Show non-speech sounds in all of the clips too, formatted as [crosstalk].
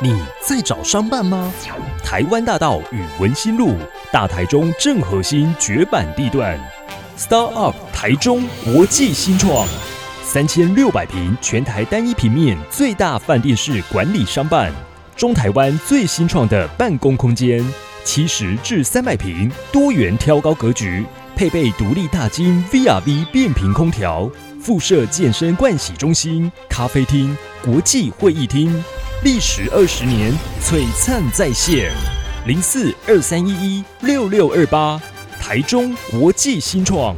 你在找商办吗？台湾大道与文心路，大台中正核心绝版地段，Star Up 台中国际新创，三千六百平全台单一平面最大饭店式管理商办，中台湾最新创的办公空间，七十至三百平多元挑高格局，配备独立大金 VRV 变频空调，附设健身盥洗中心、咖啡厅、国际会议厅。历时二十年，璀璨再现。零四二三一一六六二八，台中国际新创。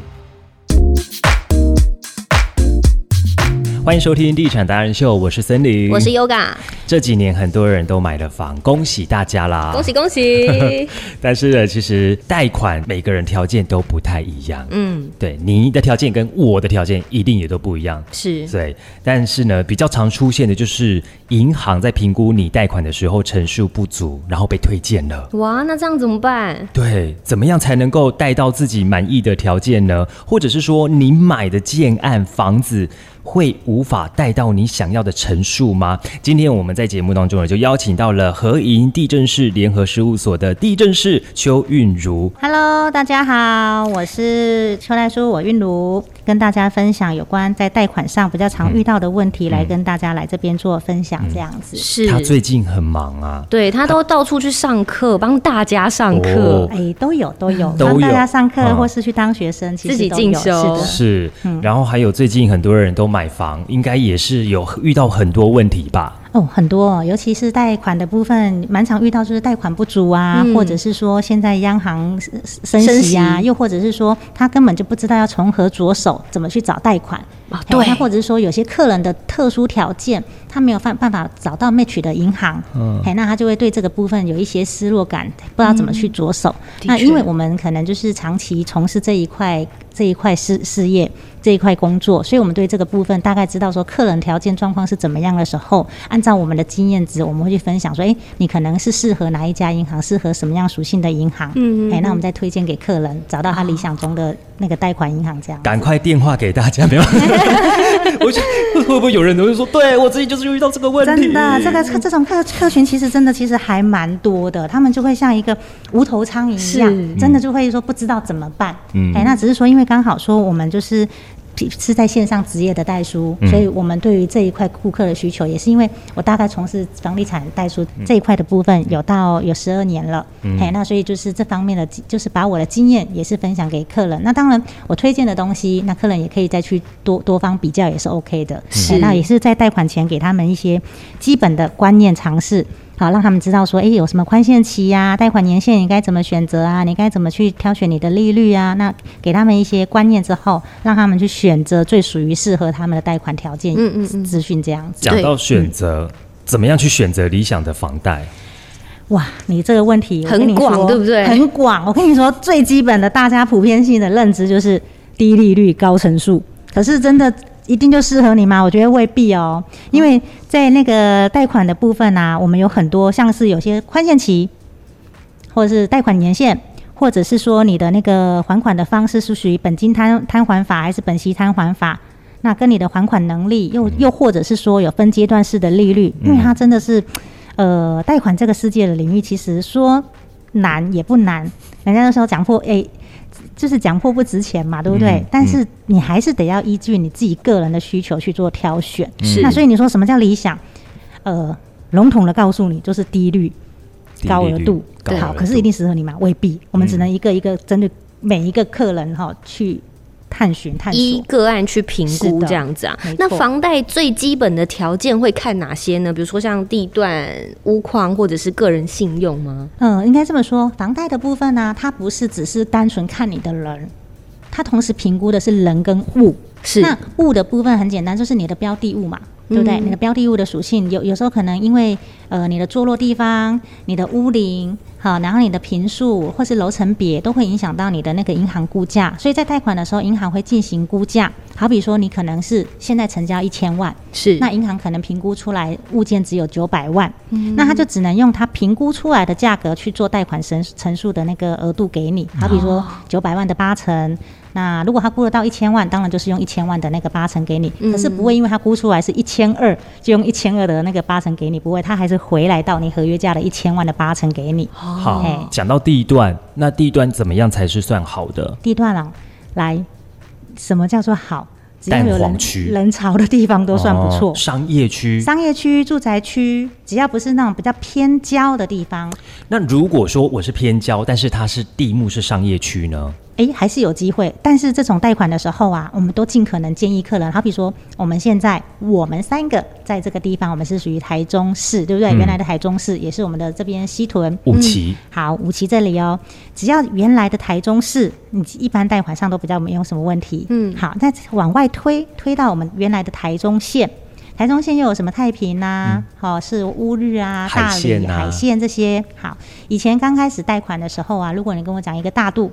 欢迎收听《地产达人秀》，我是森林，我是 Yoga。这几年很多人都买了房，恭喜大家啦！恭喜恭喜！[laughs] 但是呢，其实贷款每个人条件都不太一样。嗯，对，你的条件跟我的条件一定也都不一样。是，对。但是呢，比较常出现的就是银行在评估你贷款的时候陈述不足，然后被推荐了。哇，那这样怎么办？对，怎么样才能够贷到自己满意的条件呢？或者是说，你买的建案房子？会无法贷到你想要的陈述吗？今天我们在节目当中呢，就邀请到了合营地震室联合事务所的地震室邱韵如。Hello，大家好，我是邱大叔，我韵如，跟大家分享有关在贷款上比较常遇到的问题，来跟大家来这边做分享。这样子，是。他最近很忙啊，对他都到处去上课，帮大家上课，哎，都有都有，帮大家上课，或是去当学生，自己进修。是，然后还有最近很多人都。买房应该也是有遇到很多问题吧？哦，很多，尤其是贷款的部分，蛮常遇到就是贷款不足啊，或者是说现在央行升息啊，又或者是说他根本就不知道要从何着手，怎么去找贷款啊？对，或者是说有些客人的特殊条件，他没有办办法找到 match 的银行，嗯，那他就会对这个部分有一些失落感，不知道怎么去着手。那因为我们可能就是长期从事这一块这一块事事业。这一块工作，所以我们对这个部分大概知道说客人条件状况是怎么样的时候，按照我们的经验值，我们会去分享说，哎，你可能是适合哪一家银行，适合什么样属性的银行，嗯，哎，那我们再推荐给客人，找到他理想中的那个贷款银行，这样。赶快电话给大家，没有？[laughs] [laughs] 我觉得会不会有人都会说，对我自己就是遇到这个问题。真的，这个客这种客客群其实真的其实还蛮多的，他们就会像一个无头苍蝇一样，真的就会说不知道怎么办。嗯，哎，那只是说因为刚好说我们就是。是在线上职业的代书，所以我们对于这一块顾客的需求，也是因为我大概从事房地产代书这一块的部分有到有十二年了，哎，那所以就是这方面的，就是把我的经验也是分享给客人。那当然我推荐的东西，那客人也可以再去多多方比较，也是 OK 的。是，那也是在贷款前给他们一些基本的观念尝试。好，让他们知道说，哎，有什么宽限期呀？贷款年限你该怎么选择啊？你该怎么去挑选你的利率啊？那给他们一些观念之后，让他们去选择最属于适合他们的贷款条件。嗯嗯，资讯这样子。讲到选择，怎么样去选择理想的房贷？哇，你这个问题很广，对不对？很广。我跟你说，最基本的，大家普遍性的认知就是低利率、高成数。可是真的。一定就适合你吗？我觉得未必哦，因为在那个贷款的部分啊，我们有很多像是有些宽限期，或者是贷款年限，或者是说你的那个还款的方式是属于本金摊摊还法还是本息摊还法，那跟你的还款能力，又又或者是说有分阶段式的利率，因为它真的是，呃，贷款这个世界的领域，其实说难也不难，人家那时候讲破诶。就是讲破不值钱嘛，对不对？但是你还是得要依据你自己个人的需求去做挑选。是。那所以你说什么叫理想？呃，笼统的告诉你，就是低率、高额度。好，可是一定适合你吗？未必。我们只能一个一个针对每一个客人哈去。探寻、探索，依个案去评估这样子啊。那房贷最基本的条件会看哪些呢？比如说像地段、屋况或者是个人信用吗？嗯，应该这么说，房贷的部分呢，它不是只是单纯看你的人，它同时评估的是人跟物。是。那物的部分很简单，就是你的标的物嘛，对不对？你的标的物的属性，有有时候可能因为呃你的坐落地方、你的屋龄。好，然后你的平数或是楼层别都会影响到你的那个银行估价，所以在贷款的时候，银行会进行估价。好比说，你可能是现在成交一千万，是那银行可能评估出来物件只有九百万，那他就只能用他评估出来的价格去做贷款申陈述的那个额度给你。好比说九百万的八成。那如果他估得到一千万，当然就是用一千万的那个八成给你，可是不会因为他估出来是一千二，就用一千二的那个八成给你，不会，他还是回来到你合约价的一千万的八成给你。好，讲到地段，那地段怎么样才是算好的？地段啊，来，什么叫做好？只要有人人潮的地方都算不错。商业区、商业区、住宅区，只要不是那种比较偏郊的地方。那如果说我是偏郊，但是它是地目是商业区呢？哎，还是有机会，但是这种贷款的时候啊，我们都尽可能建议客人，好比说我们现在我们三个在这个地方，我们是属于台中市，对不对？原来的台中市也是我们的这边西屯五期，好五期这里哦，只要原来的台中市，你一般贷款上都比较没有什么问题。嗯，好，那往外推，推到我们原来的台中县，台中县又有什么太平呐？好，是乌日啊、大理、海线这些。好，以前刚开始贷款的时候啊，如果你跟我讲一个大度。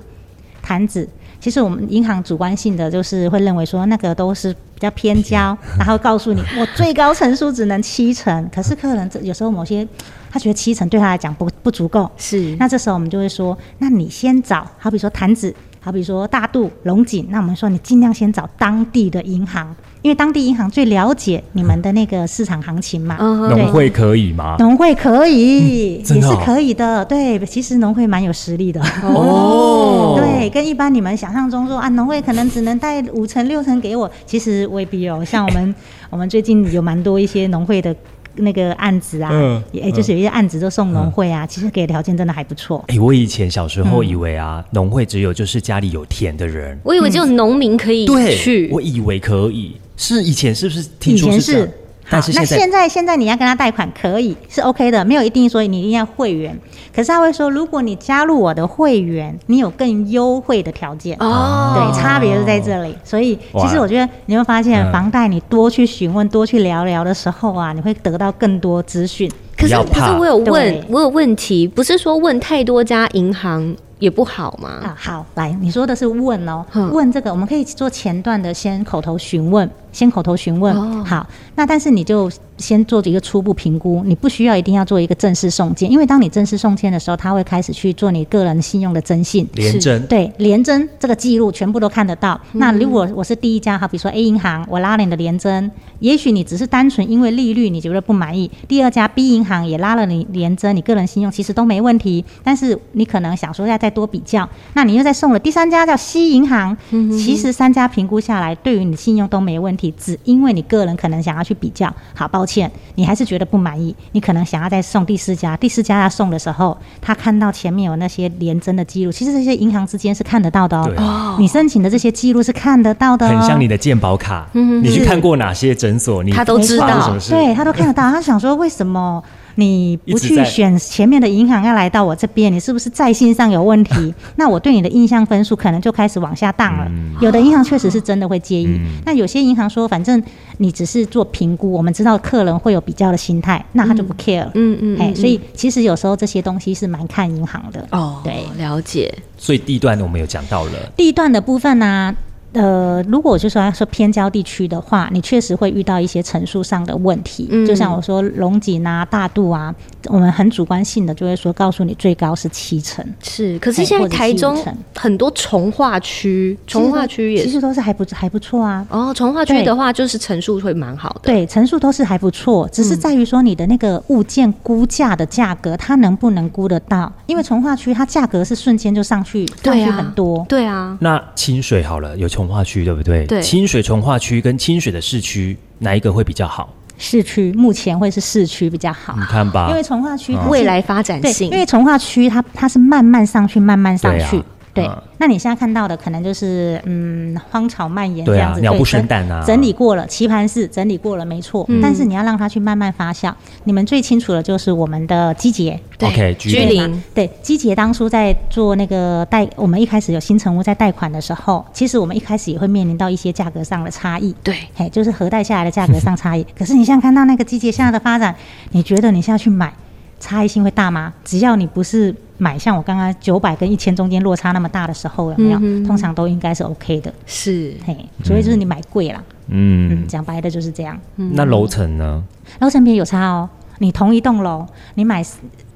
盘子，其实我们银行主观性的就是会认为说那个都是比较偏交，然后告诉你 [laughs] 我最高层数只能七成，可是客人这有时候某些他觉得七成对他来讲不不足够，是，那这时候我们就会说，那你先找，好比说坛子。好比说大度龙井，那我们说你尽量先找当地的银行，因为当地银行最了解你们的那个市场行情嘛。农会可以吗？农会可以，也是可以的。对，其实农会蛮有实力的。哦，[laughs] 对，跟一般你们想象中说啊，农会可能只能贷五成六成给我，其实未必哦。像我们，[laughs] 我们最近有蛮多一些农会的。那个案子啊，也就是有一些案子都送农会啊，其实给的条件真的还不错。哎，我以前小时候以为啊，农会只有就是家里有田的人，我以为只有农民可以去，我以为可以，是以前是不是？以前是。好，那现在现在你要跟他贷款可以是 OK 的，没有一定说你一定要会员。可是他会说，如果你加入我的会员，你有更优惠的条件哦。对，差别是在这里。所以其实我觉得你会发现，房贷你多去询问、多去聊聊的时候啊，你会得到更多资讯。可是可是我有问，我有问题，不是说问太多家银行也不好吗？啊，好，来，你说的是问哦，问这个我们可以做前段的先口头询问。先口头询问，好，那但是你就先做一个初步评估，你不需要一定要做一个正式送件，因为当你正式送件的时候，他会开始去做你个人信用的征信，连征，对，连征这个记录全部都看得到。那如果我是第一家，好比如说 A 银行，我拉了你的连征，也许你只是单纯因为利率你觉得不满意，第二家 B 银行也拉了你连征，你个人信用其实都没问题，但是你可能想说要再多比较，那你又再送了第三家叫 C 银行，其实三家评估下来，对于你的信用都没问题。只因为你个人可能想要去比较，好抱歉，你还是觉得不满意，你可能想要再送第四家，第四家要送的时候，他看到前面有那些连征的记录，其实这些银行之间是看得到的哦。你申请的这些记录是看得到的，很像你的健保卡，你去看过哪些诊所，你他都知道，对他都看得到。他想说为什么？你不去选前面的银行，要来到我这边，你是不是在信上有问题？[laughs] 那我对你的印象分数可能就开始往下荡了。有的银行确实是真的会介意，那有些银行说，反正你只是做评估，我们知道客人会有比较的心态，那他就不 care。嗯嗯，哎，所以其实有时候这些东西是蛮看银行的。哦，对，了解。所以地段我们有讲到了，地段的部分呢。呃，如果就说要说偏郊地区的话，你确实会遇到一些陈述上的问题。嗯，就像我说龙井啊、大肚啊，我们很主观性的就会说告诉你最高是七成。是，可是现在台中很多从化区，从化区也其实都是还不还不错啊。哦，从化区的话就是陈述会蛮好的。对，陈述都是还不错，只是在于说你的那个物件估价的价格，它能不能估得到？因为从化区它价格是瞬间就上去，上去很多。对啊。那清水好了，有从化区对不对？对，清水从化区跟清水的市区哪一个会比较好？市区目前会是市区比较好。你看吧，因为从化区未来发展性，因为从化区它它是慢慢上去，慢慢上去。对，那你现在看到的可能就是嗯，荒草蔓延这样子，鸟不生蛋啊。整理过了，棋盘式整理过了，没错。但是你要让它去慢慢发酵。你们最清楚的就是我们的基杰，OK，居林。对，基杰当初在做那个贷，我们一开始有新成屋在贷款的时候，其实我们一开始也会面临到一些价格上的差异。对，嘿，就是核贷下来的价格上差异。[laughs] 可是你现在看到那个基杰现在的发展，你觉得你现在去买？差异性会大吗？只要你不是买像我刚刚九百跟一千中间落差那么大的时候，有没有？通常都应该是 OK 的。是，嘿，所以就是你买贵了。嗯，讲白的就是这样。那楼层呢？楼层别有差哦。你同一栋楼，你买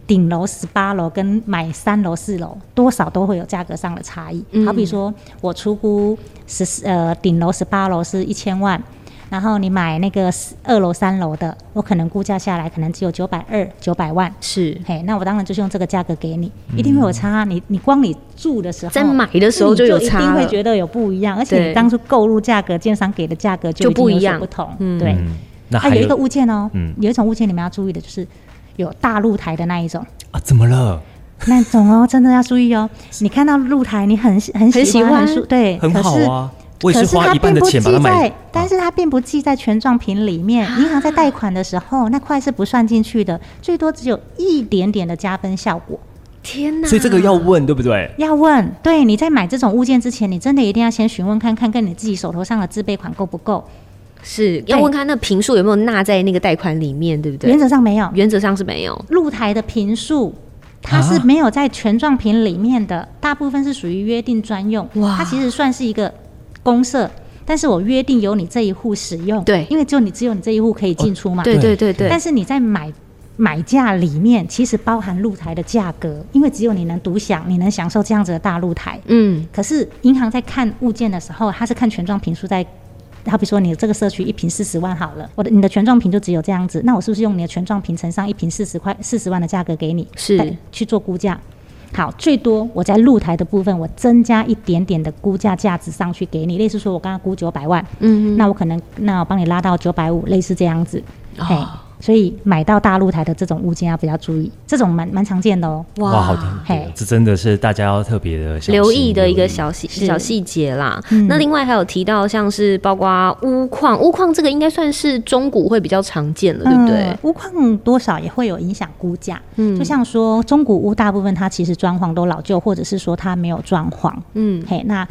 顶楼十八楼跟买三楼四楼，多少都会有价格上的差异。好比说我出估十呃顶楼十八楼是一千万。然后你买那个二楼、三楼的，我可能估价下来可能只有九百二、九百万。是，嘿，那我当然就是用这个价格给你，一定会有差。你你光你住的时候，在买的时候就有差，一定会觉得有不一样。而且你当初购入价格，建商给的价格就不一样，不同。对，那还有一个物件哦，有一种物件你们要注意的，就是有大露台的那一种啊，怎么了？那种哦，真的要注意哦。你看到露台，你很很喜欢，对，很好啊。可是它并不记在，但是它并不记在权状品里面。银行在贷款的时候，那块是不算进去的，最多只有一点点的加分效果。天哪！所以这个要问对不对？要问。对，你在买这种物件之前，你真的一定要先询问看看，跟你自己手头上的自备款够不够。是要问看那平数有没有纳在那个贷款里面，对不对？原则上没有，原则上是没有。露台的平数，它是没有在权状品里面的，大部分是属于约定专用。哇，它其实算是一个公社。但是我约定由你这一户使用，对，因为只有你只有你这一户可以进出嘛，对对对对。但是你在买买价里面，其实包含露台的价格，因为只有你能独享，你能享受这样子的大露台。嗯。可是银行在看物件的时候，它是看权状平数在，好比说你这个社区一平四十万好了，我的你的权状平就只有这样子，那我是不是用你的权状平乘上一平四十块四十万的价格给你，是去做估价？好，最多我在露台的部分，我增加一点点的估价价值上去给你，类似说我刚刚估九百万，嗯，那我可能那我帮你拉到九百五，类似这样子，嘿。所以买到大露台的这种物件要比较注意，这种蛮蛮常见的哦。哇，好听，嘿，这真的是大家要特别的留意的一个小细小细节啦。那另外还有提到像是包括屋况，屋况这个应该算是中古会比较常见的，对不对？屋况多少也会有影响估价。嗯，就像说中古屋大部分它其实装潢都老旧，或者是说它没有装潢。嗯，嘿，那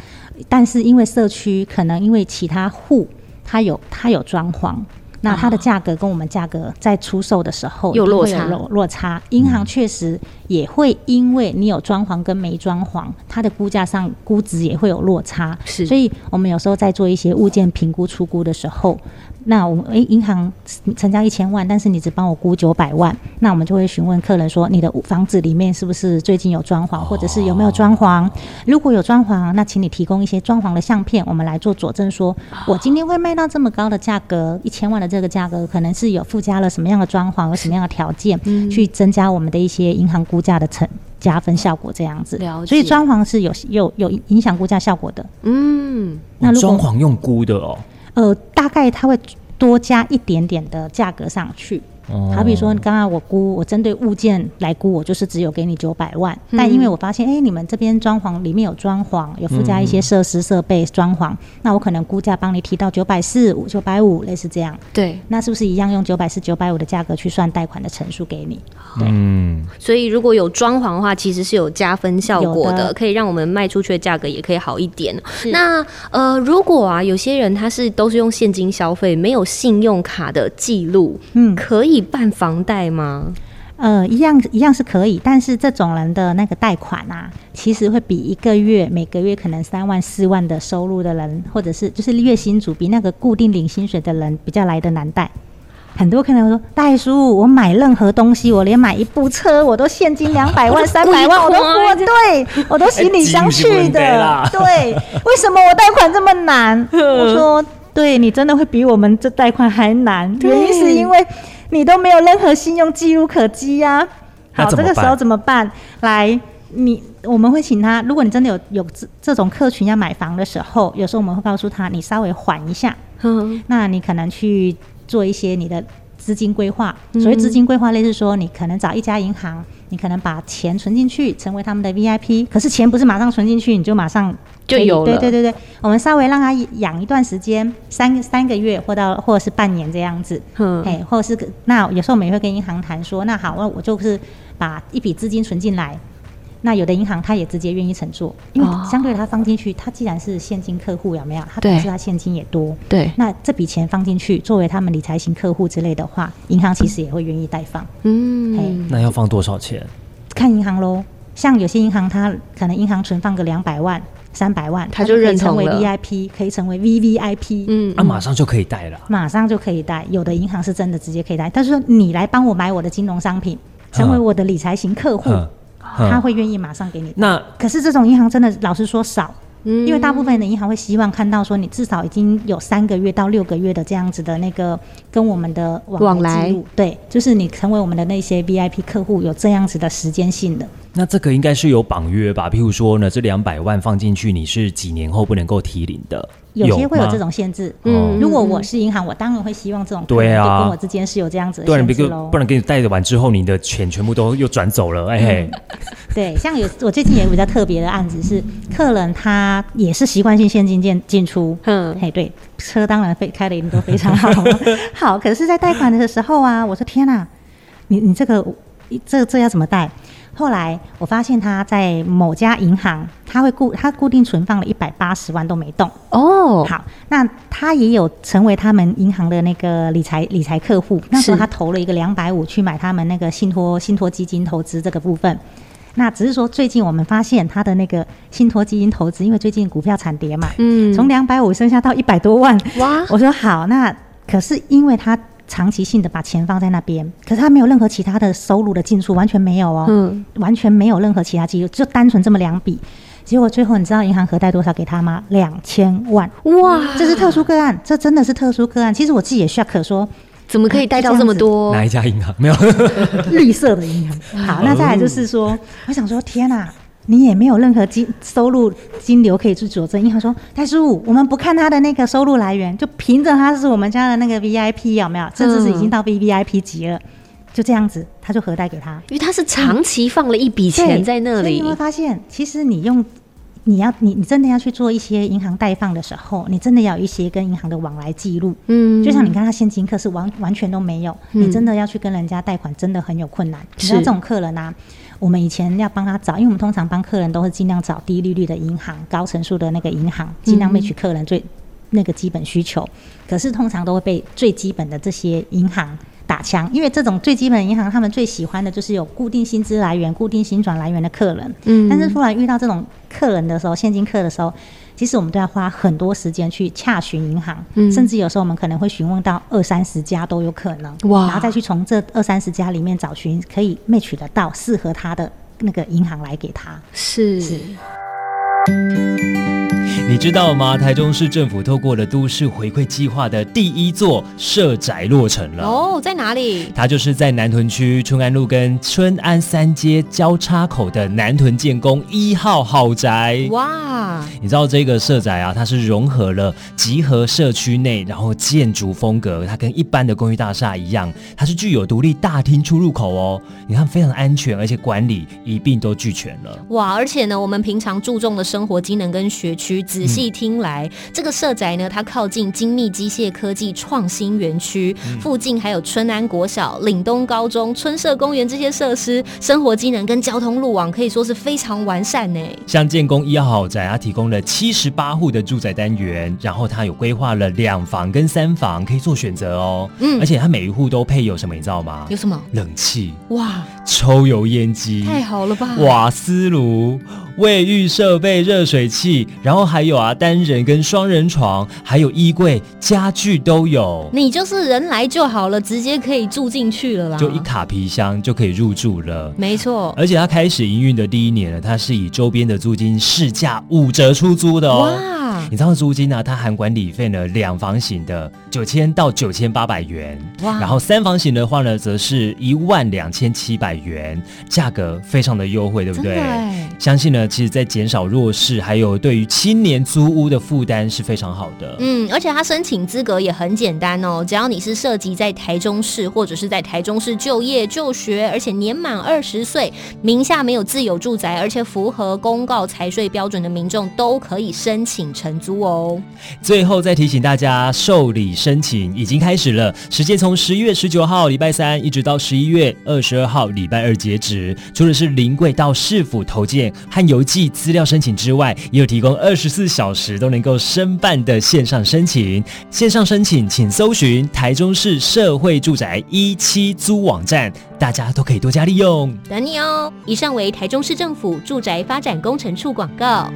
但是因为社区可能因为其他户它有它有装潢。那它的价格跟我们价格在出售的时候有落差，落差。银行确实也会因为你有装潢跟没装潢，它的估价上估值也会有落差。是，所以我们有时候在做一些物件评估出估的时候。那我们诶，银行成交一千万，但是你只帮我估九百万，那我们就会询问客人说，你的房子里面是不是最近有装潢，或者是有没有装潢？如果有装潢，那请你提供一些装潢的相片，我们来做佐证，说我今天会卖到这么高的价格，一千万的这个价格，可能是有附加了什么样的装潢，有什么样的条件，去增加我们的一些银行估价的成加分效果，这样子。所以装潢是有有有影响估价效果的。嗯，那装潢用估的哦。呃，大概它会多加一点点的价格上去。好比说，刚刚我估，我针对物件来估，我就是只有给你九百万。但因为我发现，哎，你们这边装潢里面有装潢，有附加一些设施设备装潢，那我可能估价帮你提到九百四五、九百五，类似这样。对，那是不是一样用九百四、九百五的价格去算贷款的成数给你？对。所以如果有装潢的话，其实是有加分效果的，可以让我们卖出去的价格也可以好一点。那呃，如果啊，有些人他是都是用现金消费，没有信用卡的记录，嗯，可以。办房贷吗？呃，一样一样是可以，但是这种人的那个贷款啊，其实会比一个月每个月可能三万四万的收入的人，或者是就是月薪主比那个固定领薪水的人比较来的难贷。很多客人说，大叔，我买任何东西，我连买一部车，我都现金 [laughs] 两百万、三百万，我都付，对我都行李箱去的。对，为什么我贷款这么难？我说。对你真的会比我们这贷款还难，原因是因为你都没有任何信用记录可稽呀。好，这个时候怎么办？来，你我们会请他，如果你真的有有这这种客群要买房的时候，有时候我们会告诉他，你稍微缓一下。嗯，那你可能去做一些你的资金规划。所谓资金规划，类似说你可能找一家银行。你可能把钱存进去，成为他们的 VIP，可是钱不是马上存进去，你就马上就有了。对对对对，我们稍微让他养一段时间，三三个月或到或者是半年这样子，嗯，哎，或者是那有时候我们也会跟银行谈说，那好，那我就是把一笔资金存进来，那有的银行他也直接愿意承做，因为相对他放进去，他既然是现金客户，有没有？他表示他现金也多。对。那这笔钱放进去，作为他们理财型客户之类的话，银行其实也会愿意代放。嗯。那要放多少钱？看银行喽。像有些银行，它可能银行存放个两百万、三百万，他就认成为 VIP，可以成为 VVIP。嗯。那马上就可以贷了。马上就可以贷，有的银行是真的直接可以贷。但是说你来帮我买我的金融商品，成为我的理财型客户。他会愿意马上给你。那可是这种银行真的老实说少，因为大部分的银行会希望看到说你至少已经有三个月到六个月的这样子的那个跟我们的往来记录，对，就是你成为我们的那些 VIP 客户有这样子的时间性的。那这个应该是有绑约吧？譬如说呢，这两百万放进去，你是几年后不能够提领的？有些会有这种限制。嗯，如果我是银行，我当然会希望这种对啊，跟我之间是有这样子的限制喽。不然给你贷完之后，你的钱全部都又转走了。哎，对，像有我最近也有比较特别的案子，是客人他也是习惯性现金进进出。嗯，嘿，对，车当然非开的也都非常好。[laughs] 好，可是，在贷款的时候啊，我说天哪，你你这个这这要怎么贷？后来我发现他在某家银行，他会固他固定存放了一百八十万都没动哦。好，那他也有成为他们银行的那个理财理财客户。那时候他投了一个两百五去买他们那个信托信托基金投资这个部分。那只是说最近我们发现他的那个信托基金投资，因为最近股票惨跌嘛，嗯，从两百五剩下到一百多万。哇！我说好，那可是因为他。长期性的把钱放在那边，可是他没有任何其他的收入的进出，完全没有哦，嗯，完全没有任何其他记录，就单纯这么两笔。结果最后你知道银行核贷多少给他吗？两千万！哇，这是特殊个案，这真的是特殊个案。其实我自己也 shock，说怎么可以贷到这么多？哪一家银行没有？[laughs] 绿色的银行。好，那再来就是说，我想说，天哪！你也没有任何金收入金流可以去佐证。银行说：“戴叔，我们不看他的那个收入来源，就凭着他是我们家的那个 VIP 有没有？甚至是已经到 VVIP 级了，就这样子，他就核贷给他。因为他是长期放了一笔钱在那里。你会发现，其实你用你要你你真的要去做一些银行贷放的时候，你真的要有一些跟银行的往来记录。嗯，就像你看他现金客是完完全都没有，你真的要去跟人家贷款，真的很有困难。你知道这种客人啊。”我们以前要帮他找，因为我们通常帮客人都是尽量找低利率的银行、高成数的那个银行，尽量 match 客人最那个基本需求。可是通常都会被最基本的这些银行打枪，因为这种最基本的银行，他们最喜欢的就是有固定薪资来源、固定薪转来源的客人。嗯，但是突然遇到这种客人的时候，现金客的时候。其实我们都要花很多时间去洽询银行，甚至有时候我们可能会询问到二三十家都有可能，然后再去从这二三十家里面找寻可以 match 得到适合他的那个银行来给他。是是。你知道吗？台中市政府透过了都市回馈计划的第一座社宅落成了哦，在哪里？它就是在南屯区春安路跟春安三街交叉口的南屯建工一号豪宅。哇！你知道这个社宅啊，它是融合了集合社区内，然后建筑风格，它跟一般的公寓大厦一样，它是具有独立大厅出入口哦。你看非常安全，而且管理一并都俱全了。哇！而且呢，我们平常注重的生活机能跟学区仔细听来，这个社宅呢，它靠近精密机械科技创新园区，附近还有春安国小、岭东高中、春社公园这些设施，生活机能跟交通路网可以说是非常完善呢。像建工一号豪宅，它提供了七十八户的住宅单元，然后它有规划了两房跟三房可以做选择哦。嗯，而且它每一户都配有什么，你知道吗？有什么？冷气哇，抽油烟机，太好了吧？瓦斯炉。卫浴设备、热水器，然后还有啊，单人跟双人床，还有衣柜、家具都有。你就是人来就好了，直接可以住进去了啦。就一卡皮箱就可以入住了。没错，而且它开始营运的第一年呢，它是以周边的租金市价五折出租的哦。哇！你知道租金呢？它含管理费呢，两房型的九千到九千八百元。哇！然后三房型的话呢，则是一万两千七百元，价格非常的优惠，对不对？相信呢。其实，在减少弱势，还有对于青年租屋的负担是非常好的。嗯，而且它申请资格也很简单哦，只要你是涉及在台中市或者是在台中市就业就学，而且年满二十岁，名下没有自有住宅，而且符合公告财税标准的民众，都可以申请承租哦。最后再提醒大家，受理申请已经开始了，时间从十一月十九号礼拜三一直到十一月二十二号礼拜二截止。除了是临柜到市府投件和邮寄资料申请之外，也有提供二十四小时都能够申办的线上申请。线上申请请搜寻台中市社会住宅一期租网站，大家都可以多加利用。等你哦！以上为台中市政府住宅发展工程处广告。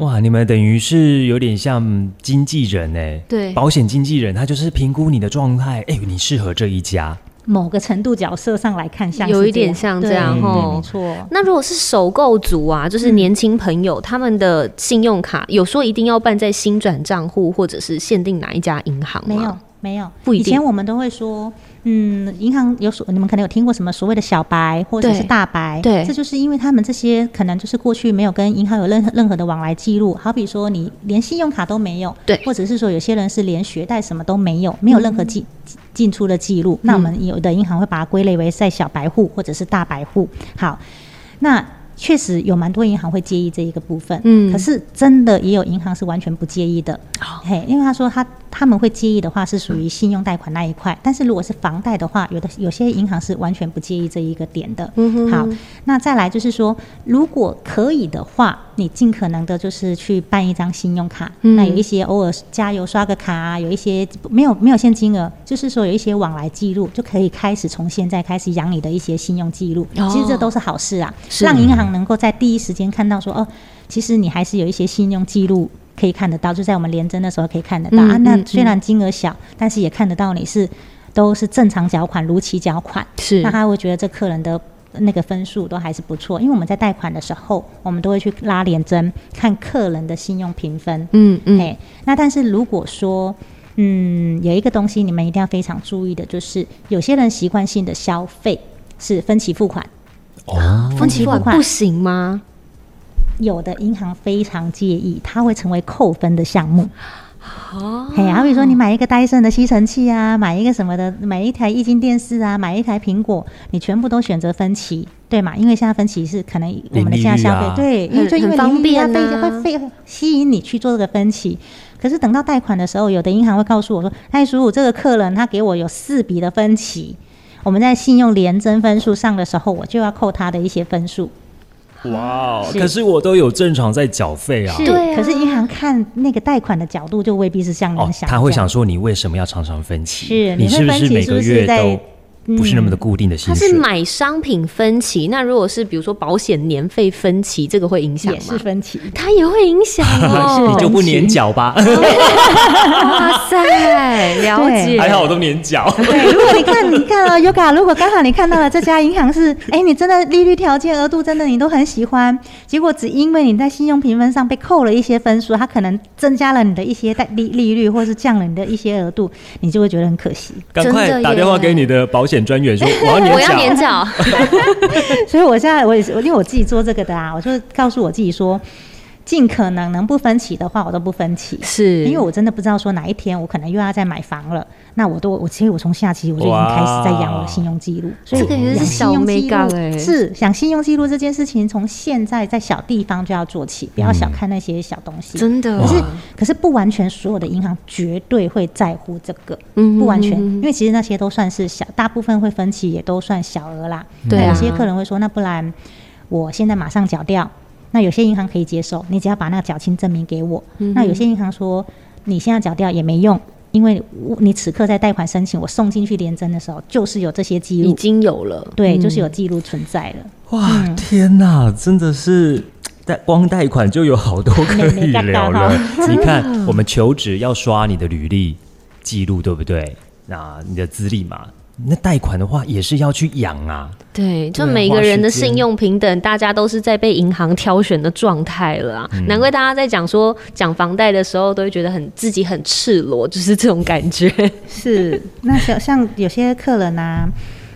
哇，你们等于是有点像经纪人哎，对，保险经纪人，他就是评估你的状态，哎，你适合这一家。某个程度角色上来看，像有一点像这样哈，没错。那如果是首购族啊，就是年轻朋友，他们的信用卡有说一定要办在新转账户，或者是限定哪一家银行没有，没有，不一定。以前我们都会说。嗯，银行有所，你们可能有听过什么所谓的小白或者是大白，对，这就是因为他们这些可能就是过去没有跟银行有任何任何的往来记录，好比说你连信用卡都没有，对，或者是说有些人是连学贷什么都没有，没有任何进进出的记录，那我们有的银行会把它归类为在小白户或者是大白户。好，那。确实有蛮多银行会介意这一个部分，嗯，可是真的也有银行是完全不介意的，嘿，因为他说他他们会介意的话是属于信用贷款那一块，但是如果是房贷的话，有的有些银行是完全不介意这一个点的。嗯哼。好，那再来就是说，如果可以的话，你尽可能的就是去办一张信用卡，那有一些偶尔加油刷个卡啊，有一些没有没有现金额，就是说有一些往来记录，就可以开始从现在开始养你的一些信用记录，其实这都是好事啊，让银行。能够在第一时间看到说哦，其实你还是有一些信用记录可以看得到，就在我们连征的时候可以看得到啊。那虽然金额小，但是也看得到你是都是正常缴款、如期缴款。是，那他会觉得这客人的那个分数都还是不错，因为我们在贷款的时候，我们都会去拉连征看客人的信用评分。嗯嗯。哎，那但是如果说嗯有一个东西你们一定要非常注意的，就是有些人习惯性的消费是分期付款。哦，分期付款不行吗？有的银行非常介意，它会成为扣分的项目。哦，嘿，好比说你买一个戴森的吸尘器啊，买一个什么的，买一台液晶电视啊，买一台苹果，你全部都选择分期，对嘛？因为现在分期是可能我们的现在消费，对，因为就因为方便啊，会费吸引你去做这个分期。可是等到贷款的时候，有的银行会告诉我说：“哎，叔叔，这个客人他给我有四笔的分期。”我们在信用连增分数上的时候，我就要扣他的一些分数。哇，可是我都有正常在缴费啊。对，可是银行看那个贷款的角度，就未必是像您想。他会想说，你为什么要常常分期？是你是不是每个月都？不是那么的固定的薪水，它是买商品分期。那如果是比如说保险年费分期，这个会影响吗？也是分期，它也会影响哦。[laughs] 你就不年缴吧？哇塞，了解。还好我都年缴。对，如果你看，你看啊，Yoga，如果刚好你看到了这家银行是，哎，你真的利率条件、额度真的你都很喜欢，结果只因为你在信用评分上被扣了一些分数，它可能增加了你的一些贷利利率，或是降了你的一些额度，你就会觉得很可惜。赶快打电话给你的保险。专员说：[laughs] “我要年缴，[laughs] [laughs] 所以我现在我也是，因为我自己做这个的啊，我就告诉我自己说。”尽可能能不分期的话，我都不分期，是因为我真的不知道说哪一天我可能又要再买房了，那我都我其实我从下期我就已经开始在养我的信用记录，所以养信用记录是想信用记录这件事情，从现在在小地方就要做起，不要小看那些小东西，真的。可是可是不完全所有的银行绝对会在乎这个，嗯，不完全，因为其实那些都算是小，大部分会分期也都算小额啦。对啊，有些客人会说，那不然我现在马上缴掉。那有些银行可以接受，你只要把那个缴清证明给我。那有些银行说，你现在缴掉也没用，因为你此刻在贷款申请，我送进去联征的时候，就是有这些记录，已经有了，对，就是有记录存在了。哇，天哪，真的是贷光贷款就有好多可以聊了。你看，我们求职要刷你的履历记录，对不对？那你的资历嘛。那贷款的话也是要去养啊，对，就每个人的信用平等，大家都是在被银行挑选的状态了啊，难怪大家在讲说讲房贷的时候都会觉得很自己很赤裸，就是这种感觉。是，[laughs] 那像像有些客人啊，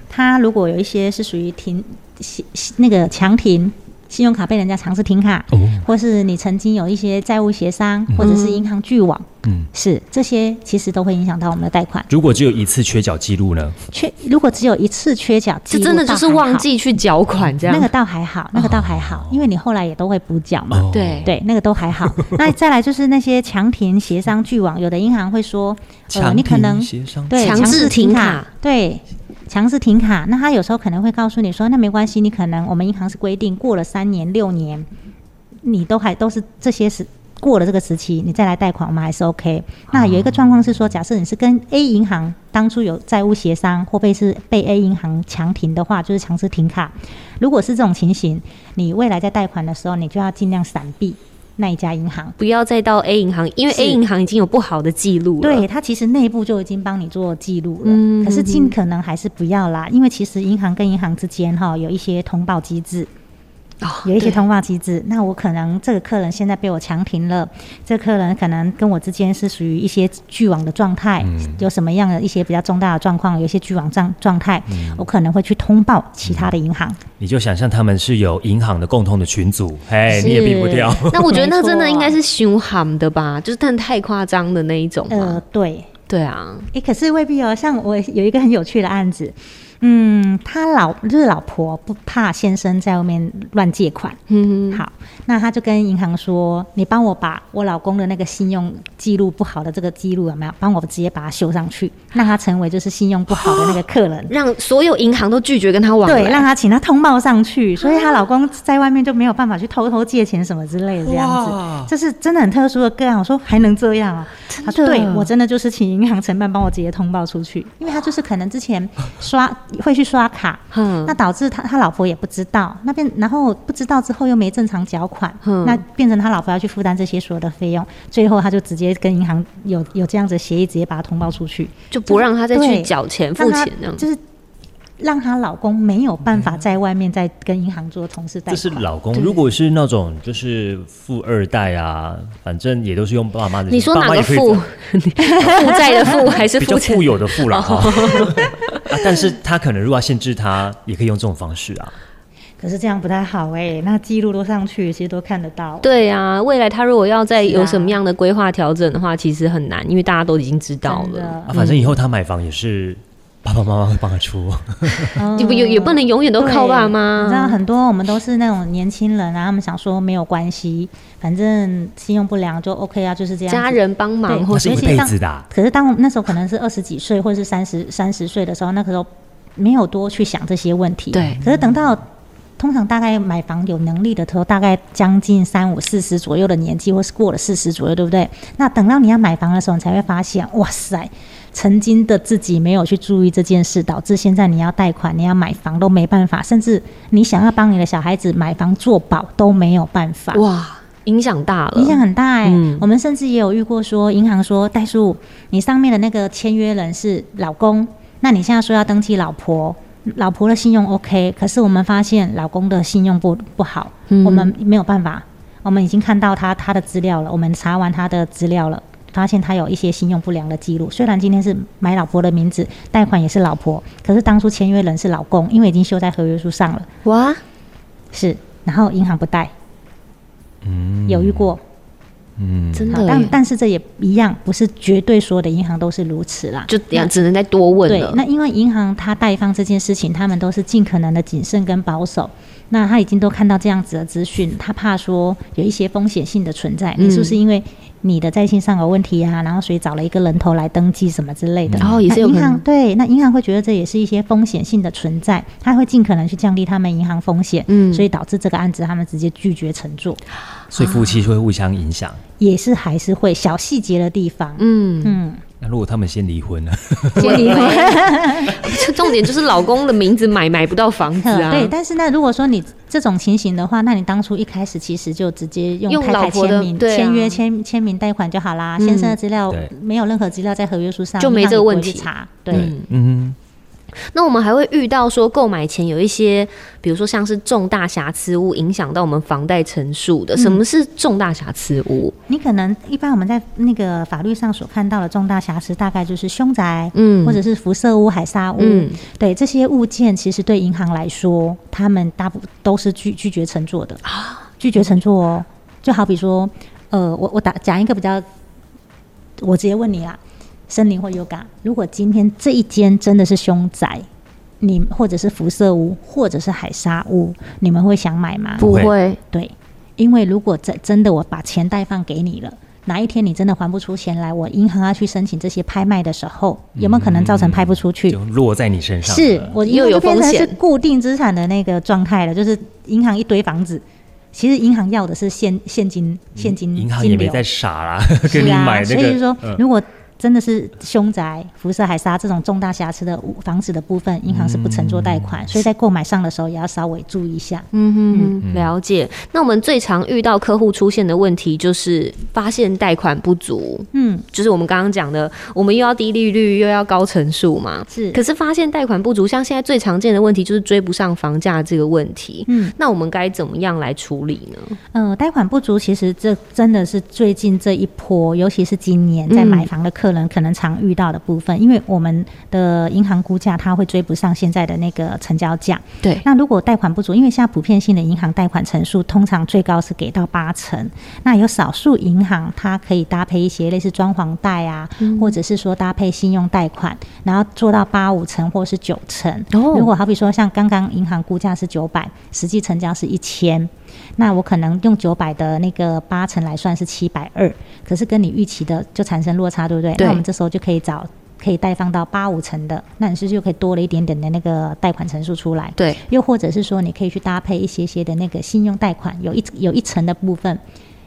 他如果有一些是属于停那个强停信用卡被人家强制停卡，或是你曾经有一些债务协商，或者是银行拒网，嗯，是这些其实都会影响到我们的贷款。如果只有一次缺缴记录呢？缺如果只有一次缺缴，这真的就是忘记去缴款这样。那个倒还好，那个倒还好，因为你后来也都会补缴嘛。对对，那个都还好。[laughs] 那再来就是那些强停协商拒网，有的银行会说，呃，你可能对强制停卡，对。强制停卡，那他有时候可能会告诉你说，那没关系，你可能我们银行是规定过了三年、六年，你都还都是这些时过了这个时期，你再来贷款，我们还是 OK。那有一个状况是说，假设你是跟 A 银行当初有债务协商，或被是被 A 银行强停的话，就是强制停卡。如果是这种情形，你未来在贷款的时候，你就要尽量闪避。那一家银行不要再到 A 银行，因为 A 银行已经有不好的记录了。对，它其实内部就已经帮你做记录了。嗯，可是尽可能还是不要啦，因为其实银行跟银行之间哈有一些通报机制。有一些通话机制，那我可能这个客人现在被我强停了，这客人可能跟我之间是属于一些拒网的状态，有什么样的一些比较重大的状况，有一些拒网状状态，我可能会去通报其他的银行。你就想象他们是有银行的共同的群组，哎，你也避不掉。[laughs] 那我觉得那真的应该是凶悍的吧，就是但太夸张的那一种。呃，对，对啊，哎，可是未必哦。像我有一个很有趣的案子。嗯，他老就是老婆不怕先生在外面乱借款。嗯，好，那他就跟银行说：“你帮我把我老公的那个信用记录不好的这个记录有没有？帮我直接把它修上去，让他成为就是信用不好的那个客人，[gasps] 让所有银行都拒绝跟他往来，对，让他请他通报上去，所以她老公在外面就没有办法去偷偷借钱什么之类的这样子。这是真的很特殊的个案。我说还能这样啊？他说：对我真的就是请银行承办帮我直接通报出去，因为他就是可能之前刷。会去刷卡，那导致他他老婆也不知道那边，然后不知道之后又没正常缴款，那变成他老婆要去负担这些所有的费用，最后他就直接跟银行有有这样子协议，直接把他通报出去，就不让他再去缴钱付钱那样，就是。让她老公没有办法在外面再跟银行做同事贷款。这是老公，如果是那种就是富二代啊，反正也都是用爸妈的。你说哪个富？[laughs] 负债的富还是比较富有的富了哈？但是他可能如果要限制他，也可以用这种方式啊。可是这样不太好哎，那记录都上去，其实都看得到。对啊，未来他如果要再有什么样的规划调整的话，其实很难，因为大家都已经知道了。啊，反正以后他买房也是。爸爸妈妈会帮他出，[laughs] 也不也也不能永远都靠爸妈。你知道很多我们都是那种年轻人啊，他们想说没有关系，反正信用不良就 OK 啊，就是这样。家人帮忙，或是一辈子的。可是当那时候可能是二十几岁或者是三十三十岁的时候，那个时候没有多去想这些问题。对。可是等到通常大概买房有能力的时候，大概将近三五四十左右的年纪，或是过了四十左右，对不对？那等到你要买房的时候，你才会发现，哇塞！曾经的自己没有去注意这件事，导致现在你要贷款、你要买房都没办法，甚至你想要帮你的小孩子买房做保都没有办法。哇，影响大了，影响很大哎。我们甚至也有遇过说，银行说代数，你上面的那个签约人是老公，那你现在说要登记老婆，老婆的信用 OK，可是我们发现老公的信用不不好，我们没有办法，我们已经看到他他的资料了，我们查完他的资料了。发现他有一些信用不良的记录，虽然今天是买老婆的名字，贷款也是老婆，可是当初签约人是老公，因为已经修在合约书上了。哇，是，然后银行不贷，嗯，犹豫过，嗯，真的，但但是这也一样，不是绝对所有的银行都是如此啦，就这样，只能再多问了。对，那因为银行他贷方这件事情，他们都是尽可能的谨慎跟保守。那他已经都看到这样子的资讯，他怕说有一些风险性的存在，你是不是因为你的在线上有问题啊？然后所以找了一个人头来登记什么之类的。然后也是银行对，那银行会觉得这也是一些风险性的存在，他会尽可能去降低他们银行风险，嗯，所以导致这个案子他们直接拒绝乘坐。所以夫妻会互相影响，也是还是会小细节的地方，嗯嗯。那如果他们先离婚呢，[laughs] 先离婚，[laughs] 重点就是老公的名字买买不到房子啊。[laughs] 对，但是那如果说你这种情形的话，那你当初一开始其实就直接用太太签名签约签签名贷款就好啦。先生的资料没有任何资料在合约书上，就没这个问题。查对，嗯。那我们还会遇到说购买前有一些，比如说像是重大瑕疵物影响到我们房贷陈述的。什么是重大瑕疵物？你可能一般我们在那个法律上所看到的重大瑕疵，大概就是凶宅，嗯，或者是辐射屋、海沙屋，嗯，对这些物件，其实对银行来说，他们大部都是拒拒绝乘坐的啊，拒绝乘坐哦。就好比说，呃，我我打讲一个比较，我直接问你啦。森林或 Yoga，如果今天这一间真的是凶宅，你或者是辐射屋，或者是海沙屋，你们会想买吗？不会。对，因为如果真真的我把钱贷放给你了，哪一天你真的还不出钱来，我银行要去申请这些拍卖的时候，有没有可能造成拍不出去？就落在你身上。是我又有风险，是固定资产的那个状态了，就是银行一堆房子，其实银行要的是现现金现金。银行也没在傻啦，[laughs] 给你买那个。所以说，如果真的是凶宅、辐射、海沙这种重大瑕疵的房子的部分，银行是不承做贷款，所以在购买上的时候也要稍微注意一下。嗯哼，了解。那我们最常遇到客户出现的问题就是发现贷款不足。嗯，就是我们刚刚讲的，我们又要低利率又要高成数嘛。是。可是发现贷款不足，像现在最常见的问题就是追不上房价这个问题。嗯，那我们该怎么样来处理呢？呃，贷款不足其实这真的是最近这一波，尤其是今年在买房的客。人可能常遇到的部分，因为我们的银行估价它会追不上现在的那个成交价。对，那如果贷款不足，因为现在普遍性的银行贷款成数通常最高是给到八成，那有少数银行它可以搭配一些类似装潢贷啊，或者是说搭配信用贷款，然后做到八五成或是九成。哦，如果好比说像刚刚银行估价是九百，实际成交是一千。那我可能用九百的那个八成来算是七百二，可是跟你预期的就产生落差，对不对？那我们这时候就可以找可以贷放到八五成的，那你是不是就可以多了一点点的那个贷款成数出来？对。又或者是说，你可以去搭配一些些的那个信用贷款，有一有一层的部分，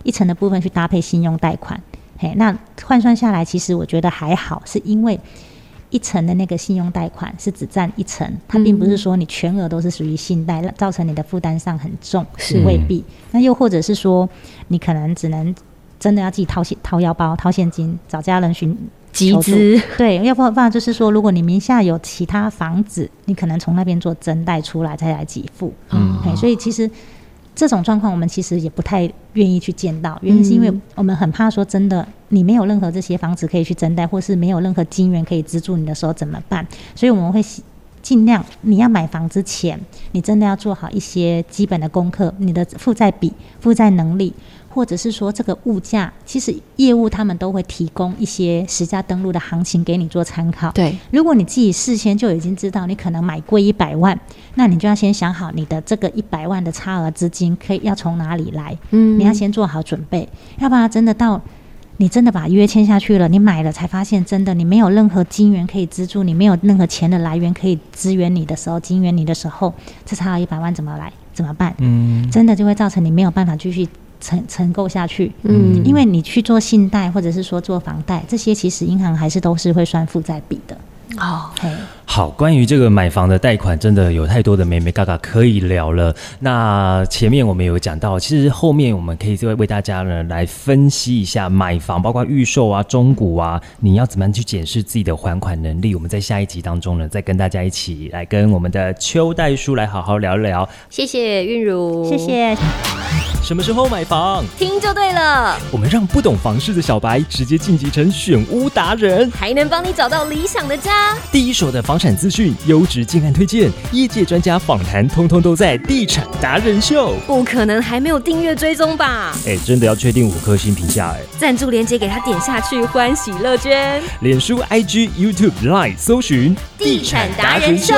一层的部分去搭配信用贷款。嘿，那换算下来，其实我觉得还好，是因为。一层的那个信用贷款是只占一层，它并不是说你全额都是属于信贷，造成你的负担上很重，是未必。那又或者是说，你可能只能真的要自己掏现掏腰包、掏现金，找家人寻集资。对，要不然就是说，如果你名下有其他房子，你可能从那边做增贷出来再来给付。嗯，所以其实。这种状况我们其实也不太愿意去见到，原因是因为我们很怕说真的，你没有任何这些房子可以去增贷，或是没有任何金源可以资助你的时候怎么办？所以我们会尽量，你要买房之前，你真的要做好一些基本的功课，你的负债比、负债能力。或者是说这个物价，其实业务他们都会提供一些实价登录的行情给你做参考。对，如果你自己事先就已经知道你可能买贵一百万，那你就要先想好你的这个一百万的差额资金可以要从哪里来。嗯，你要先做好准备，要不然真的到你真的把约签下去了，你买了才发现真的你没有任何金源可以资助，你没有任何钱的来源可以支援你的时候，金援你的时候，这差了一百万怎么来？怎么办？嗯，真的就会造成你没有办法继续。承承购下去，嗯，因为你去做信贷或者是说做房贷，这些其实银行还是都是会算负债比的。哦，好，关于这个买房的贷款，真的有太多的美美嘎嘎可以聊了。那前面我们有讲到，其实后面我们可以再为大家呢来分析一下买房，包括预售啊、中古啊，你要怎么样去检视自己的还款能力。我们在下一集当中呢，再跟大家一起来跟我们的邱代书来好好聊聊。谢谢韵如，谢谢。什么时候买房？听就对了。我们让不懂房事的小白直接晋级成选屋达人，还能帮你找到理想的家。第一手的房产资讯、优质建案推荐、业界专家访谈，通通都在《地产达人秀》。不可能还没有订阅追踪吧？哎，真的要确定五颗星评价哎。赞助链接给他点下去，欢喜乐捐。脸书、IG、YouTube、Line 搜寻《地产达人秀》。